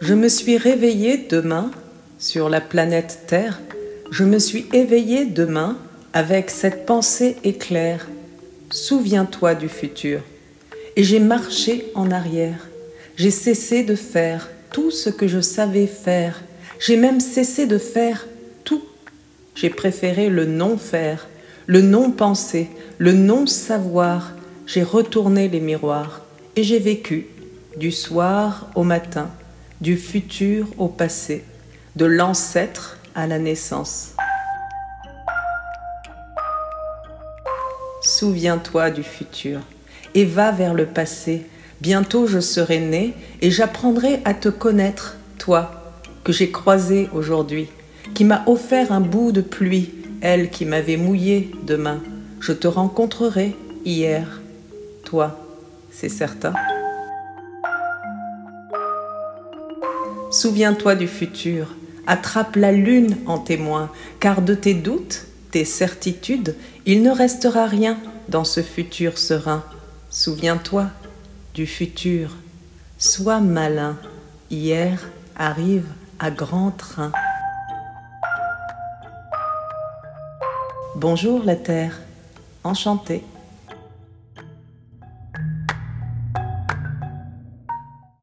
Je me suis réveillé demain sur la planète Terre. Je me suis éveillé demain avec cette pensée éclair. Souviens-toi du futur. Et j'ai marché en arrière. J'ai cessé de faire tout ce que je savais faire. J'ai même cessé de faire tout. J'ai préféré le non-faire, le non-penser, le non-savoir. J'ai retourné les miroirs et j'ai vécu du soir au matin, du futur au passé, de l'ancêtre à la naissance. Souviens-toi du futur et va vers le passé. Bientôt je serai né et j'apprendrai à te connaître, toi, que j'ai croisé aujourd'hui, qui m'a offert un bout de pluie, elle qui m'avait mouillé demain. Je te rencontrerai hier, toi, c'est certain. Souviens-toi du futur, attrape la lune en témoin, car de tes doutes, tes certitudes, il ne restera rien dans ce futur serein. Souviens-toi du futur. Sois malin. Hier arrive à grand train. Bonjour la Terre. Enchantée.